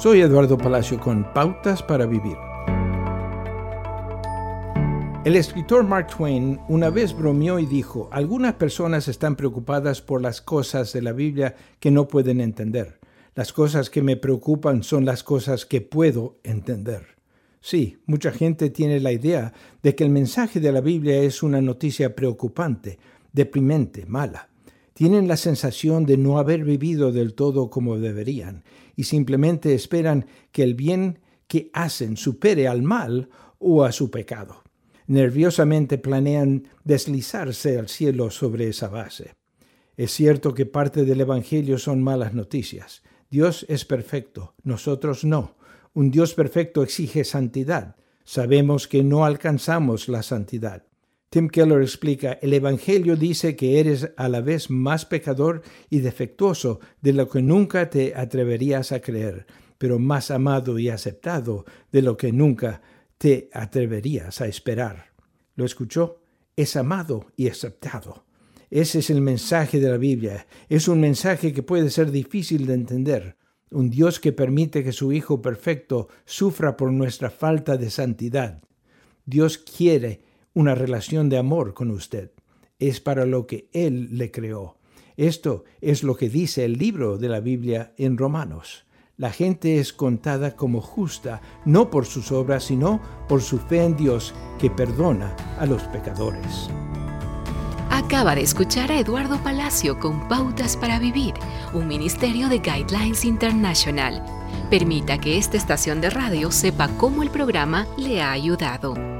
Soy Eduardo Palacio con Pautas para Vivir. El escritor Mark Twain una vez bromeó y dijo, algunas personas están preocupadas por las cosas de la Biblia que no pueden entender. Las cosas que me preocupan son las cosas que puedo entender. Sí, mucha gente tiene la idea de que el mensaje de la Biblia es una noticia preocupante, deprimente, mala tienen la sensación de no haber vivido del todo como deberían y simplemente esperan que el bien que hacen supere al mal o a su pecado. Nerviosamente planean deslizarse al cielo sobre esa base. Es cierto que parte del Evangelio son malas noticias. Dios es perfecto, nosotros no. Un Dios perfecto exige santidad. Sabemos que no alcanzamos la santidad. Tim Keller explica, el Evangelio dice que eres a la vez más pecador y defectuoso de lo que nunca te atreverías a creer, pero más amado y aceptado de lo que nunca te atreverías a esperar. ¿Lo escuchó? Es amado y aceptado. Ese es el mensaje de la Biblia. Es un mensaje que puede ser difícil de entender. Un Dios que permite que su Hijo perfecto sufra por nuestra falta de santidad. Dios quiere una relación de amor con usted. Es para lo que Él le creó. Esto es lo que dice el libro de la Biblia en Romanos. La gente es contada como justa no por sus obras, sino por su fe en Dios que perdona a los pecadores. Acaba de escuchar a Eduardo Palacio con Pautas para Vivir, un ministerio de Guidelines International. Permita que esta estación de radio sepa cómo el programa le ha ayudado.